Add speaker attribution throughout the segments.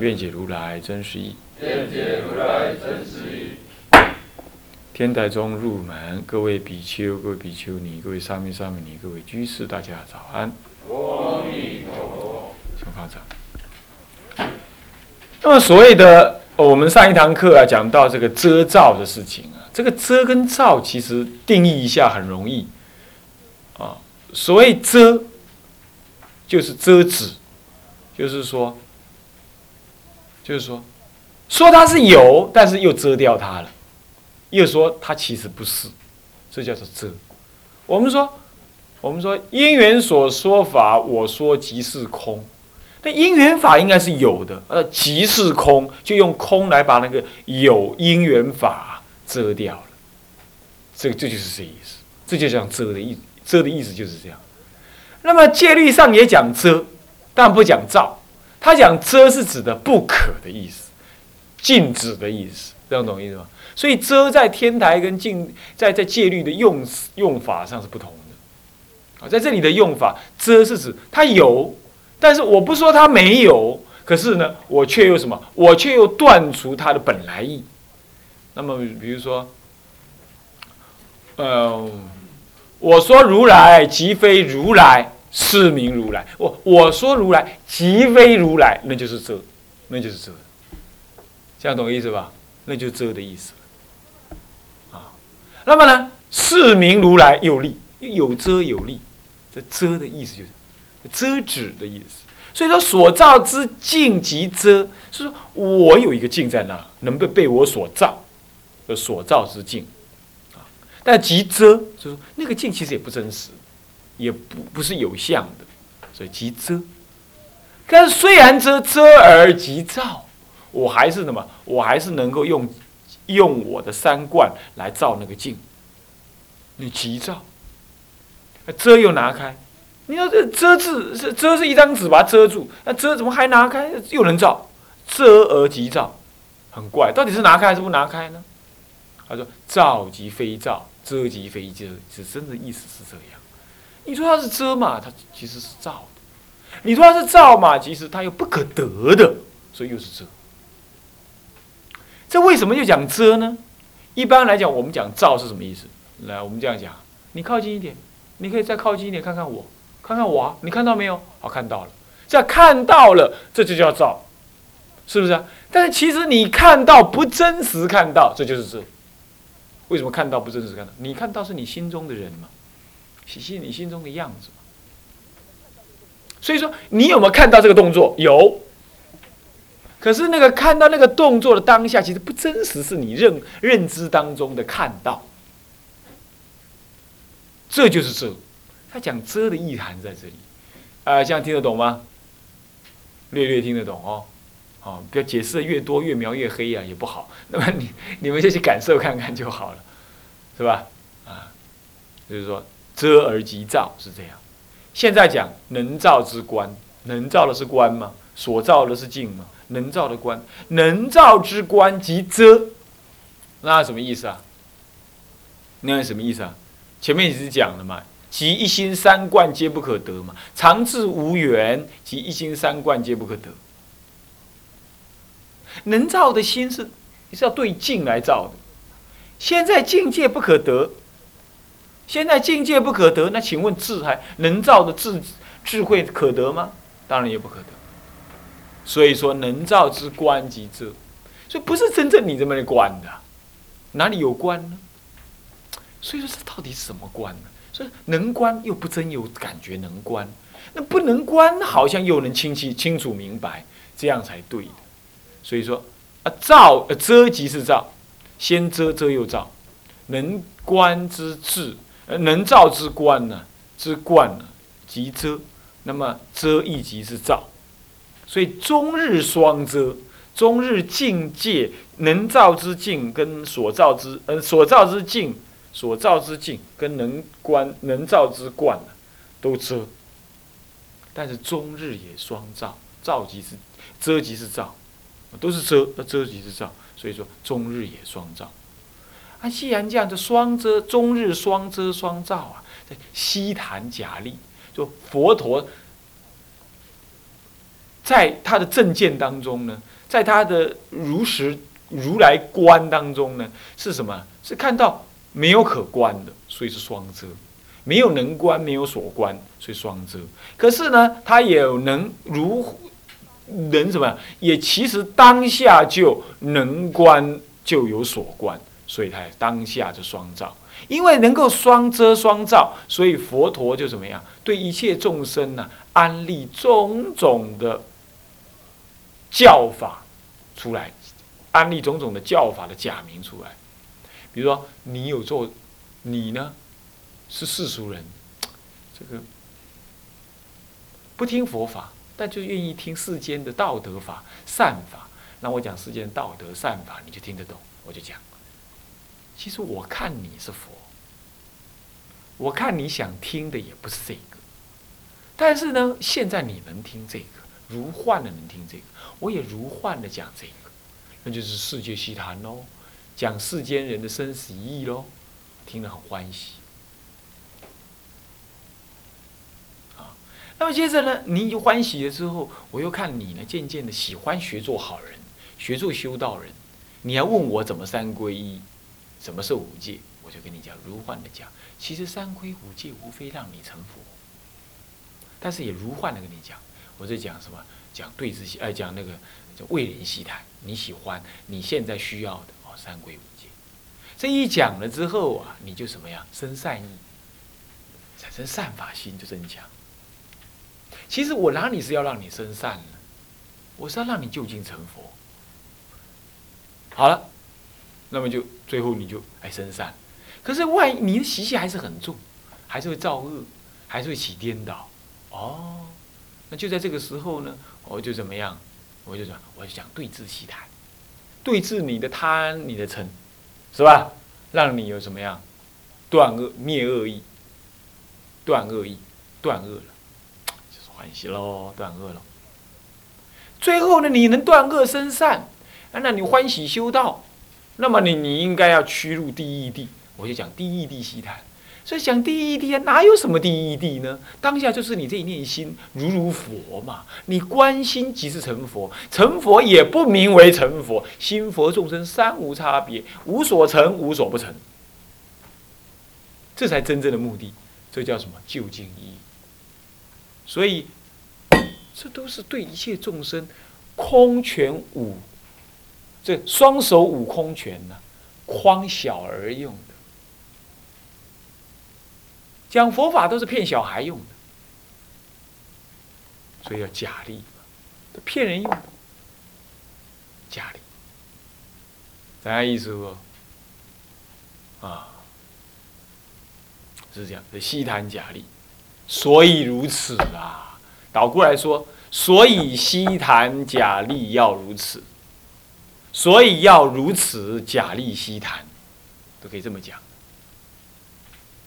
Speaker 1: 愿解如来真实义。
Speaker 2: 愿解如来真实义。
Speaker 1: 天台中入门，各位比丘、各位比丘尼、各位沙弥、沙弥尼、各位居士，大家早安。
Speaker 2: 阿弥陀佛。
Speaker 1: 请发掌。那么所谓的，我们上一堂课啊，讲到这个遮罩的事情啊，这个遮跟罩其实定义一下很容易啊。所谓遮，就是遮止，就是说，就是说，说它是有，但是又遮掉它了，又说它其实不是，这叫做遮。我们说，我们说因缘所说法，我说即是空。那因缘法应该是有的，呃，即是空，就用空来把那个有因缘法遮掉了。这这就是这意思，这就讲遮的意，遮的意思就是这样。那么戒律上也讲遮，但不讲照。他讲遮是指的不可的意思，禁止的意思，这样懂意思吗？所以遮在天台跟禁在在戒律的用用法上是不同的。啊，在这里的用法，遮是指它有。但是我不说它没有，可是呢，我却又什么？我却又断除它的本来意。那么，比如说，呃，我说如来即非如来，是名如来。我我说如来即非如来，那就是遮，那就是遮。这样懂意思吧？那就是遮的意思。啊，那么呢，是名如来有力，有遮有力，这遮的意思就是。遮止的意思，所以说所造之镜即遮，是说我有一个镜在那，能被被我所照，的所照之镜，啊，但即遮，就是那个镜其实也不真实，也不不是有相的，所以即遮。但是虽然遮遮而即照，我还是什么？我还是能够用用我的三观来照那个镜，你即照，遮又拿开。你要这遮字是遮是一张纸把它遮住，那遮怎么还拿开又能照？遮而即照，很怪，到底是拿开还是不拿开呢？他说照即非照，遮即非遮，是真的意思是这样。你说它是遮嘛，它其实是照的；你说它是照嘛，其实它又不可得的，所以又是遮。这为什么又讲遮呢？一般来讲，我们讲照是什么意思？来，我们这样讲，你靠近一点，你可以再靠近一点看看我。看看我，你看到没有？好，看到了。这看到了，这就叫照，是不是啊？但是其实你看到不真实，看到这就是这。为什么看到不真实？看到你看到是你心中的人嘛，是你心中的样子嘛。所以说，你有没有看到这个动作？有。可是那个看到那个动作的当下，其实不真实，是你认认知当中的看到。这就是这。他讲遮的意涵在这里，啊，这样听得懂吗？略略听得懂哦，哦，不要解释的越多越描越黑呀，也不好。那么你你们就去感受看看就好了，是吧？啊，就是说遮而即照是这样。现在讲能照之观，能照的是观吗？所照的是镜吗？能照的观，能照之观即遮，那什么意思啊？那什么意思啊？前面也是讲了嘛。即一心三观皆不可得嘛，常智无缘，即一心三观皆不可得。能造的心是是要对境来造的，现在境界不可得，现在境界不可得，那请问智还能造的智智慧可得吗？当然也不可得。所以说能造之观即遮，所以不是真正你这么的观的，哪里有观呢？所以说这到底是什么观呢？所以能观又不真有感觉，能观那不能观，好像又能清晰清楚明白，这样才对的。所以说啊，照遮即是照，先遮遮又照，能观之智，能照之观呢，之观呢，即遮。那么遮亦即是照，所以终日双遮，终日境界能造之境跟所造之呃所造之境所造之境跟能观能造之观呢都遮，但是终日也双照，照即是遮即是照，都是遮，那遮即是照，所以说终日也双照。啊，既然这样，就双遮，终日双遮双照啊，在西坛假立，就佛陀在他的正见当中呢，在他的如实如来观当中呢，是什么？是看到没有可观的，所以是双遮；没有能观，没有所观，所以双遮。可是呢，他也能如能什么？也其实当下就能观，就有所观。所以，他当下就双照，因为能够双遮双照，所以佛陀就怎么样？对一切众生呢，安立种种的教法出来，安立种种的教法的假名出来。比如说，你有做，你呢是世俗人，这个不听佛法，但就愿意听世间的道德法、善法。那我讲世间道德善法，你就听得懂，我就讲。其实我看你是佛，我看你想听的也不是这个，但是呢，现在你能听这个，如幻的能听这个，我也如幻的讲这个，那就是世界西谈喽，讲世间人的生死意义喽，听得很欢喜。啊，那么接着呢，你欢喜了之后，我又看你呢，渐渐的喜欢学做好人，学做修道人，你还问我怎么三皈依？什么是五戒？我就跟你讲，如幻的讲，其实三规五戒无非让你成佛，但是也如幻的跟你讲，我在讲什么？讲对治西，哎，讲那个叫为人希谈，你喜欢，你现在需要的哦，三规五戒。这一讲了之后啊，你就什么呀？生善意，产生善法心就增强。其实我哪里是要让你生善呢？我是要让你就近成佛。好了。那么就最后你就哎生善，可是万一你的习气还是很重，还是会造恶，还是会起颠倒，哦，那就在这个时候呢，我就怎么样？我就讲，我就讲对治习谈，对治你的贪，你的嗔，是吧？让你有什么样断恶灭恶意，断恶意，断恶了，就是欢喜喽，断恶了。最后呢，你能断恶生善，那你欢喜修道。那么你你应该要驱入第一地，我就讲第一地西谈。所以讲第一地啊，哪有什么第一地呢？当下就是你这一念心如如佛嘛。你观心即是成佛，成佛也不名为成佛，心佛众生三无差别，无所成无所不成，这才真正的目的。这叫什么？究竟意义。所以这都是对一切众生空全五。这双手五空拳呢，诓小儿用的。讲佛法都是骗小孩用的，所以要假力，骗人用的，假力。啥意思不？啊，是这样，这西谈假力，所以如此啊。倒过来说，所以西谈假力要如此。所以要如此假立西谈，都可以这么讲，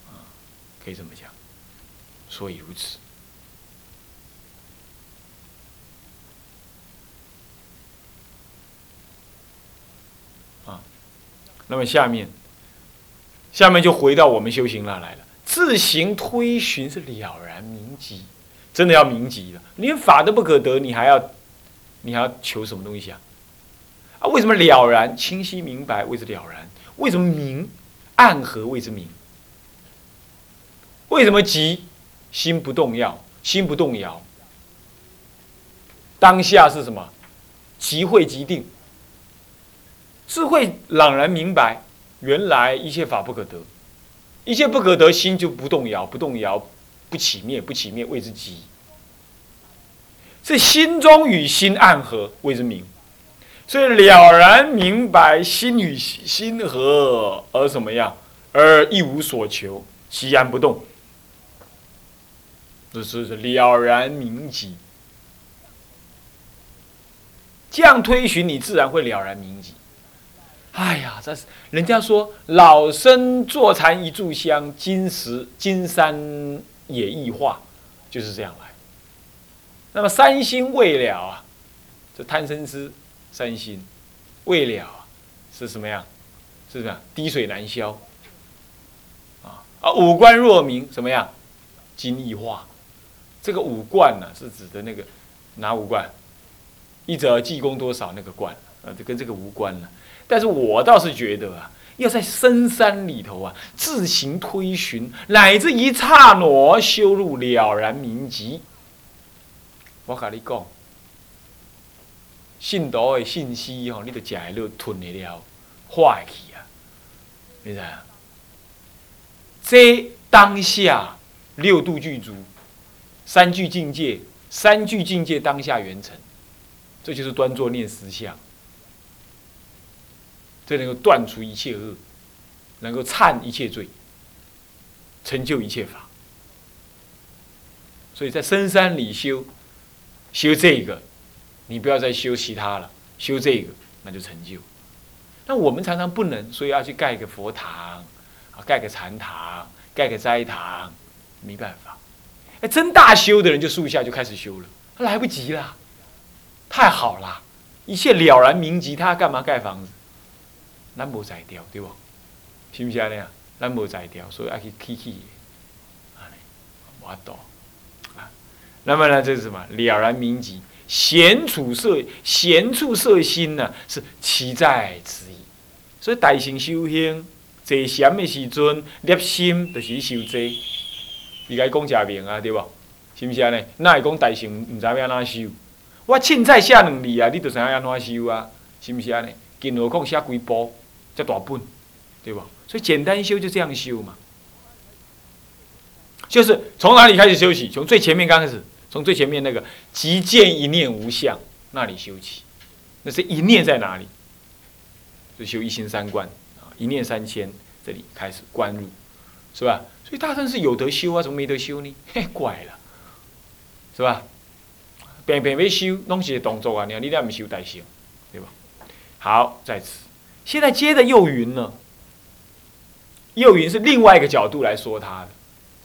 Speaker 1: 啊，可以这么讲。所以如此，啊，那么下面，下面就回到我们修行那来了。自行推寻是了然明极，真的要明极了。连法都不可得，你还要，你还要求什么东西啊？啊，为什么了然清晰明白谓之了然？为什么明暗合谓之明？为什么即心不动摇？心不动摇，当下是什么？即会即定，智慧朗然明白，原来一切法不可得，一切不可得，心就不动摇，不动摇不起灭，不起灭谓之即。是心中与心暗合谓之明。所以了然明白，心与心合而什么样？而一无所求，其然不动。这是了然明极。这样推寻，你自然会了然铭记。哎呀，这是人家说老生坐禅一炷香，金石金山也易化，就是这样来。那么三心未了啊，这贪嗔痴三心未了，是什么样？是什么样？滴水难消。啊啊，五官若明，什么样？金易化。这个五冠呢，是指的那个哪五冠？一则济公多少那个冠啊，这跟这个无关了。但是我倒是觉得啊，要在深山里头啊，自行推寻，乃至一刹那修入了然明极。我跟你讲，信徒的信息吼，你都食了，吞会了，化去啊，你知啊？这当下六度具足。三句境界，三句境界当下圆成，这就是端坐念实相。这能够断除一切恶，能够忏一切罪，成就一切法。所以在深山里修，修这个，你不要再修其他了，修这个那就成就。那我们常常不能，所以要去盖个佛堂，啊，盖个禅堂，盖个斋堂，没办法。哎，真大修的人就树下就开始修了，他来不及了，太好了，一切了然明极，他干嘛盖房子？咱无在掉，对不？是不是安尼啊？咱无在掉，所以要去起起。安尼，我懂。啊，那么呢，这是什么？了然明极，闲处色，闲处色心呢，是其在此矣。所以大乘修行，坐禅的时阵，立心就是修这。伊该讲正明啊，对无？是毋是安尼？哪会讲大乘毋知要安怎修？我凊彩写两字啊，你就知影安怎修啊？是毋是安尼？更何况写几部，遮大本，对无？所以简单修就这样修嘛。就是从哪里开始修起？从最前面刚开始，从最前面那个“即见一念无相”那里修起。那是一念在哪里？就修一心三观啊，一念三千，这里开始观入，是吧？所以大圣是有得修啊，怎么没得修呢？嘿，怪了，是吧？偏偏要修，拢是动作啊！你，你那唔修大乘，对吧？好，在此，现在接着又云呢？又云是另外一个角度来说它的，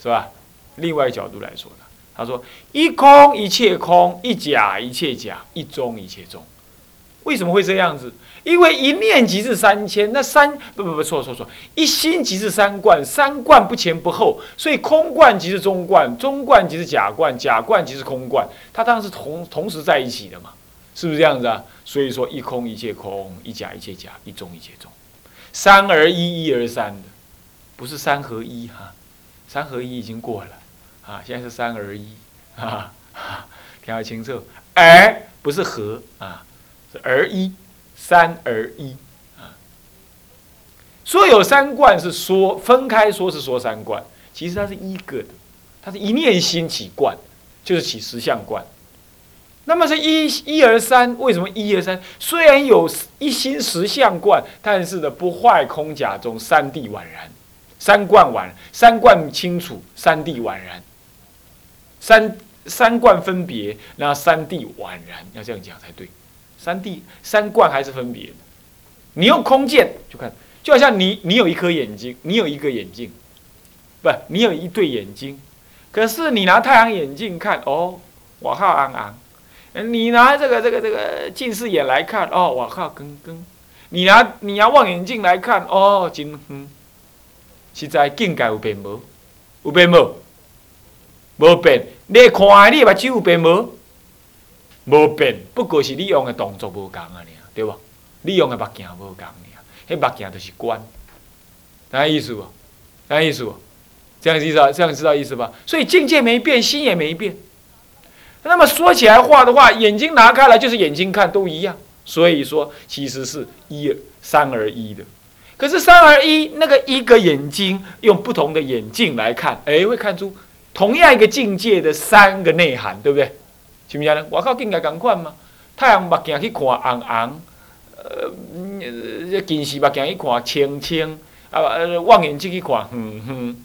Speaker 1: 是吧？另外一个角度来说的，他说：一空一切空，一假一切假，一中一切中。为什么会这样子？因为一念即是三千，那三不不不错错错，一心即是三观，三观不前不后，所以空观即是中观，中观即是假观，假观即是空观，它当然是同同时在一起的嘛，是不是这样子啊？所以说一空一切空，一假一切假，一中一切中，三而一，一而三的，不是三合一哈，三合一已经过了啊，现在是三而一啊，听得清楚？而不是和啊，是而一。三而一啊，说有三观是说分开说是说三观，其实它是一个的，它是一念心起观，就是起实相观。那么是一一而三，为什么一而三？虽然有一心实相观，但是呢不坏空假中三谛宛然，三观完三观清楚，三谛宛然，三三观分别，那三谛宛然，要这样讲才对。三谛三观还是分别的。你用空见就看，就好像你你有一颗眼睛，你有一个眼睛，不，你有一对眼睛。可是你拿太阳眼镜看，哦，我靠，昂昂。你拿这个这个这个近视眼来看，哦，我靠，更更。你拿你拿望远镜来看，哦，真远。实在境界有变无？有变无？无变。你看，你目睭有变无？无变，不过是你用的动作无共啊，尔对不？你用的目镜无共尔，迄目镜就是观，啥意思不？啥意思不？这样意思啊？这样知道意思吧？所以境界没变，心也没变。那么说起来话的话，眼睛拿开来就是眼睛看，都一样。所以说，其实是一三而一的。可是三而一，那个一个眼睛用不同的眼镜来看，哎，会看出同样一个境界的三个内涵，对不对？是不是呢？我靠境界共款嘛？太阳目镜去看红红，呃，近视目镜去看清清，啊，望远镜去看远远，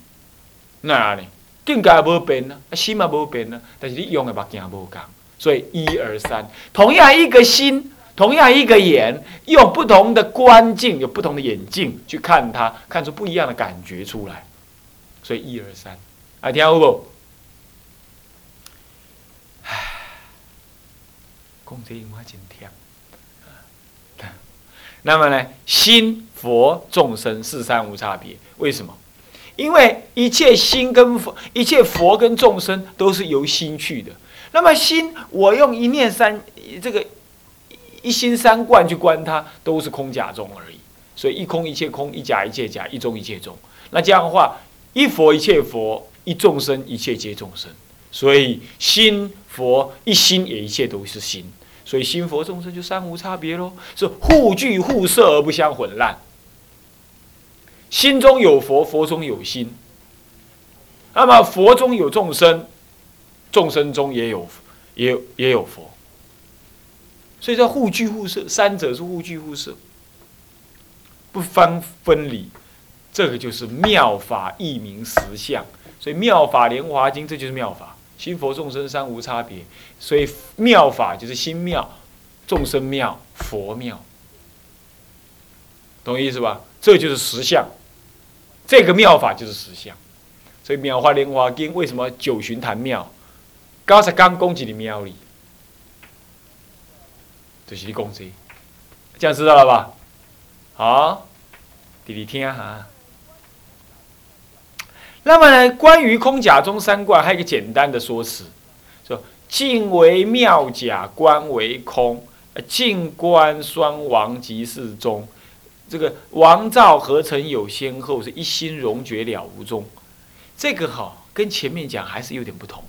Speaker 1: 那呢？境界无变啊，心也无变啊，但是你用的目镜无共，所以一二三，同样一个心，同。样一个眼，用不同的观境，有不同的眼镜去看它，看出不一样的感觉出来。所以一二三，啊，听好不？唉，讲这话真甜。那么呢，心佛众生四三无差别，为什么？因为一切心跟佛，一切佛跟众生都是由心去的。那么心，我用一念三这个一心三观去观它，都是空假中而已。所以一空一切空，一假一切假，一中一切中。那这样的话，一佛一切佛，一众生一切皆众生。所以心佛一心也一切都是心。所以心佛众生就三无差别喽，是互具互摄而不相混乱。心中有佛，佛中有心。那么佛中有众生，众生中也有也也有佛。所以叫互具互摄，三者是互具互摄，不分分离。这个就是妙法义名实相。所以妙法莲华经，这就是妙法。心佛众生三无差别，所以妙法就是心妙，众生妙，佛妙，懂意思吧？这就是实相。这个妙法就是实相，所以《妙法莲华经》为什么九旬谈妙？刚才刚攻击的妙里，就是你攻击，这样知道了吧？好，弟弟听哈。那么呢，关于空假中三观，还有一个简单的说辞，说静为妙假，观为空，静观双亡即是中。这个王照何曾有先后？是一心融绝了无踪。这个哈跟前面讲还是有点不同。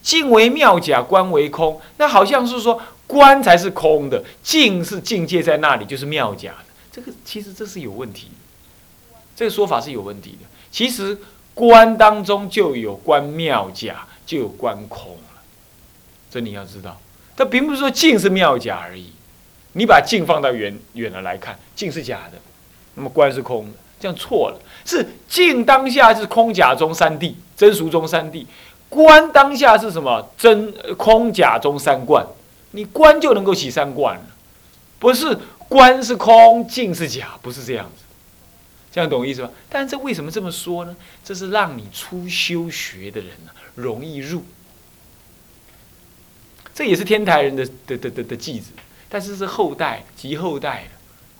Speaker 1: 静为妙假，观为空，那好像是说观才是空的，静是境界在那里，就是妙假的。这个其实这是有问题，这个说法是有问题的。其实观当中就有观妙假，就有观空了。这你要知道，它并不是说镜是妙假而已。你把镜放到远远了来看，镜是假的，那么观是空的，这样错了。是镜当下是空假中三谛，真俗中三谛；观当下是什么？真空假中三观。你观就能够起三观了，不是观是空，镜是假，不是这样子。这样懂意思吧？但这为什么这么说呢？这是让你初修学的人呢容易入。这也是天台人的的的的的句子。但是是后代及后代的，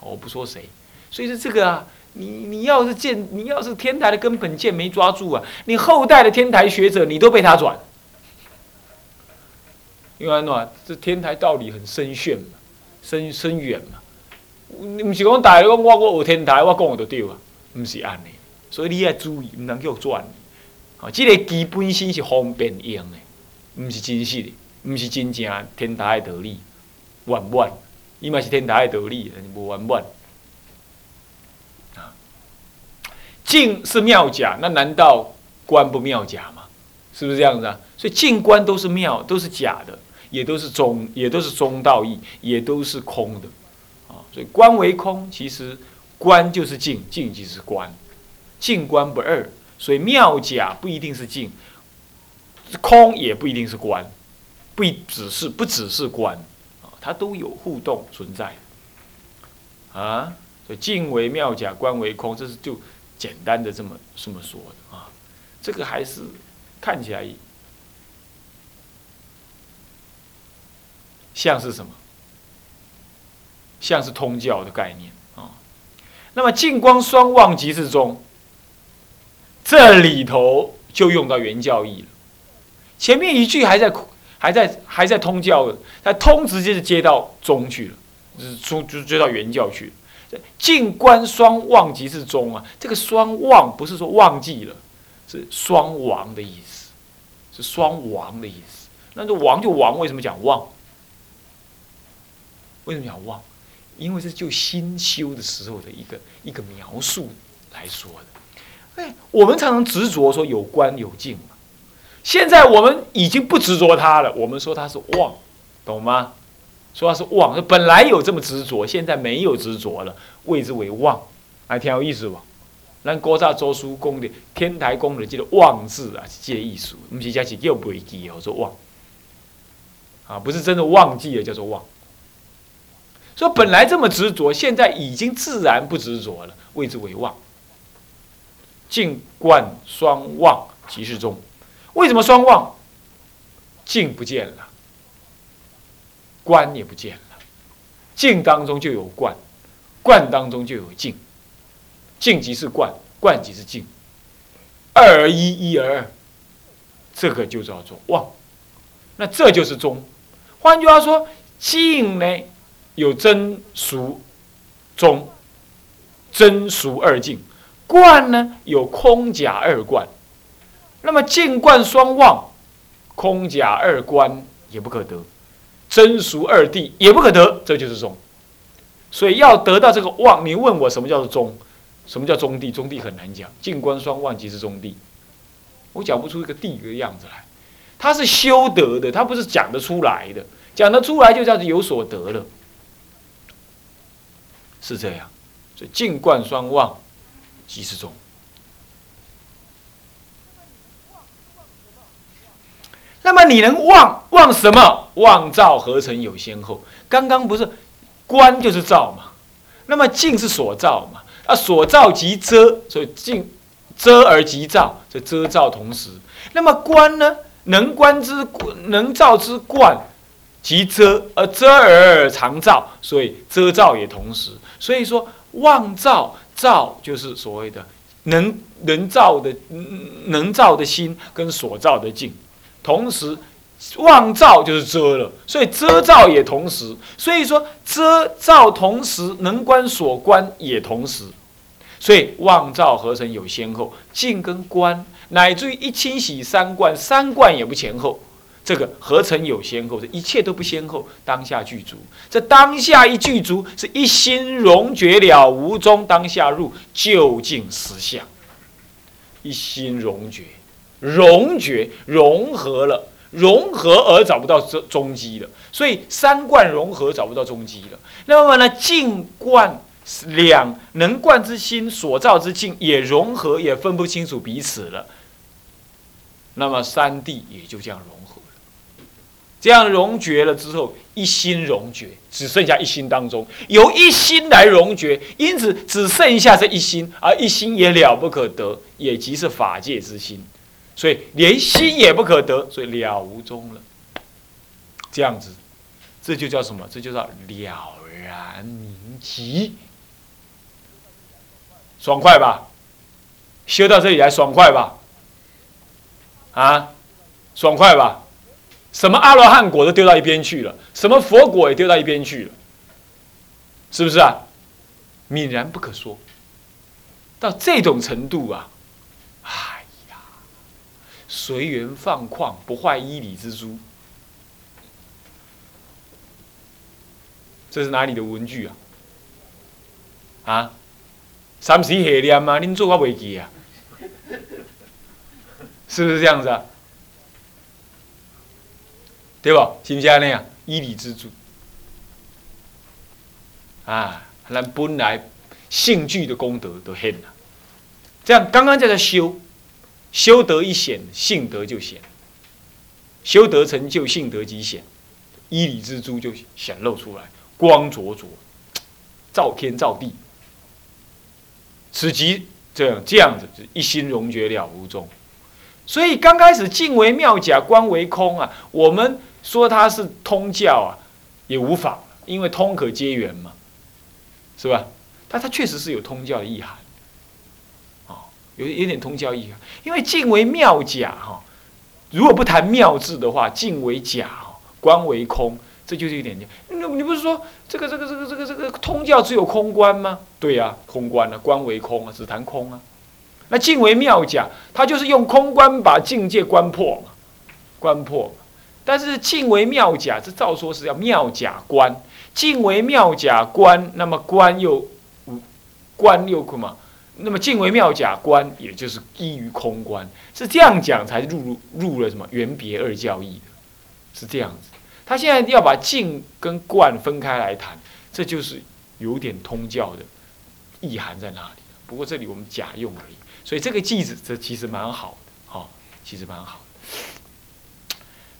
Speaker 1: 我不说谁，所以说这个啊，你你要是见，你要是天台的根本见没抓住啊，你后代的天台学者你都被他转，因为呢，这天台道理很深炫嘛，深深远嘛，你不是讲大家讲我我学天台，我讲我就对啊，不是安尼，所以你要注意，唔能叫转，啊，这个基本性是方便用的，不是真实的，不是真正天台的道理。完满，伊嘛是天台的道理，但是无完满。啊，静是妙假，那难道观不妙假吗？是不是这样子啊？所以静观都是妙，都是假的，也都是中，也都是中道义，也都是空的。啊，所以观为空，其实观就是静，静即是观，静观不二。所以妙假不一定是静，空也不一定是观，不只是不只是观。啊它都有互动存在，啊，所以静为妙假，观为空，这是就简单的这么这么说的啊。这个还是看起来像是什么？像是通教的概念。那么净光双旺即是中，这里头就用到原教义了。前面一句还在。还在还在通教的，他通直接就接到中去了，就是就接到原教去了。静观双忘即是中啊，这个双忘不是说忘记了，是双亡的意思，是双亡的意思。那这亡就亡，为什么讲忘？为什么讲忘？因为是就新修的时候的一个一个描述来说的。哎，我们常常执着说有观有静嘛。现在我们已经不执着它了，我们说它是妄，懂吗？说它是妄，本来有这么执着，现在没有执着了，谓之为妄，还挺有意思吧？咱国大周书公的天台公的这个妄字啊，是这意思，不是讲是叫不记，哦，说妄，啊，不是真的忘记了，叫做妄。说本来这么执着，现在已经自然不执着了，谓之为妄。静观双忘即是中。为什么双忘？静不见了，观也不见了。静当中就有观，观当中就有静。静即是观，观即是静。二而一，一而二，这个就叫做忘。那这就是中。换句话说，静呢有真俗中，真俗二境。观呢有空假二观。那么静观双望，空假二观也不可得，真俗二谛也不可得，这就是中。所以要得到这个望，你问我什么叫做中？什么叫中地？中地很难讲。静观双望即是中地，我讲不出一个地的样子来。它是修得的，它不是讲得出来的。讲得出来就叫做有所得了，是这样。所以静观双忘即是中。那么你能忘忘什么？忘照合成有先后。刚刚不是观就是照嘛？那么静是所照嘛？啊，所照即遮，所以静遮而即照，这遮照同时。那么观呢？能观之能照之观，即遮而遮而常照，所以遮照也同时。所以说望照照就是所谓的能能照的能照的心跟所照的境，同时望照就是遮了，所以遮照也同时。所以说遮照同时，能观所观也同时。所以望照合成有先后，静跟观，乃至于一清洗三观，三观也不前后，这个合成有先后，这一切都不先后，当下具足。这当下一具足，是一心融觉了无中，当下入究竟实相。一心融觉，融觉融合了，融合而找不到终终极了，所以三观融合找不到终极了。那么呢，静观。两能观之心所造之境也融合，也分不清楚彼此了。那么三谛也就这样融。这样融绝了之后，一心融绝，只剩下一心当中由一心来融绝，因此只剩下这一心，而一心也了不可得，也即是法界之心。所以连心也不可得，所以了无踪了。这样子，这就叫什么？这就叫了然明极。爽快吧，修到这里来爽快吧，啊，爽快吧，什么阿罗汉果都丢到一边去了，什么佛果也丢到一边去了，是不是啊？泯然不可说，到这种程度啊，哎呀，随缘放旷，不坏依理之珠，这是哪里的文具啊？啊？三时下念啊，恁做我袂记啊，是不是这样子啊？对不？是不是安尼啊？依理之助啊，咱本来性具的功德都显了。这样刚刚叫做修，修德一显，性德就显；修德成就，性德即显，依理之珠就显露出来，光灼灼，照天照地。此即这样这样子，一心融觉了无踪。所以刚开始静为妙假，观为空啊。我们说它是通教啊，也无妨，因为通可接缘嘛，是吧？但它确实是有通教的意涵，啊，有有点通教意涵。因为静为妙假哈，如果不谈妙字的话，静为假，观为空。这就是一点点。那你不是说这个这个这个这个这个通教只有空观吗？对呀，空观啊，观为空啊，只谈空啊。那静为妙假，他就是用空观把境界观破嘛，观破。但是静为妙假，这照说是要妙假观，静为妙假观，那么观又观又什么？那么静为妙假观，也就是依于空观，是这样讲才入入入了什么原别二教义的，是这样子。他现在要把静跟观分开来谈，这就是有点通教的意涵在那里。不过这里我们假用而已，所以这个句子这其实蛮好的，哈，其实蛮好的。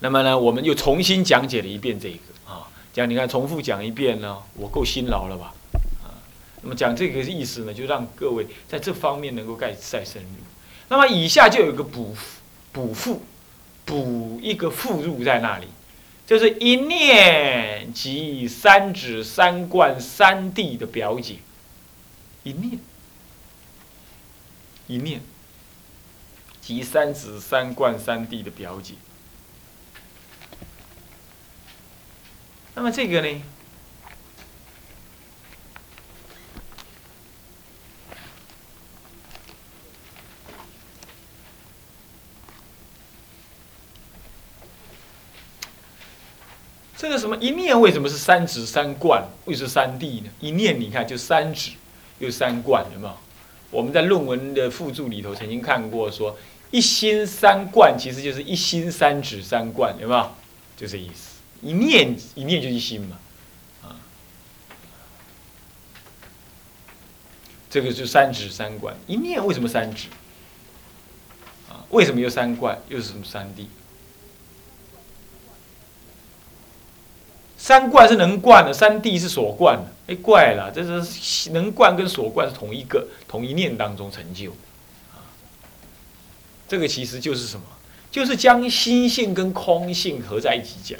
Speaker 1: 那么呢，我们又重新讲解了一遍这个啊。讲你看重复讲一遍呢，我够辛劳了吧？啊，那么讲这个意思呢，就让各位在这方面能够再再深入。那么以下就有一个补补复，补一个附入在那里，就是一念即三指三观三谛的表解。一念，一念，即三指三观三谛的表解。那么这个呢？这个什么一念为什么是三指三观，为什么是三谛呢？一念你看就三指，又三观，有没有？我们在论文的附注里头曾经看过，说一心三观其实就是一心三指三观，有没有？就这意思。一念一念就一心嘛，啊，这个就三指三观。一念为什么三指？啊，为什么又三观？又是什么三谛？三观是能观的，三谛是所观的。哎，怪了，这是能观跟所观是同一个、同一念当中成就。啊，这个其实就是什么？就是将心性跟空性合在一起讲。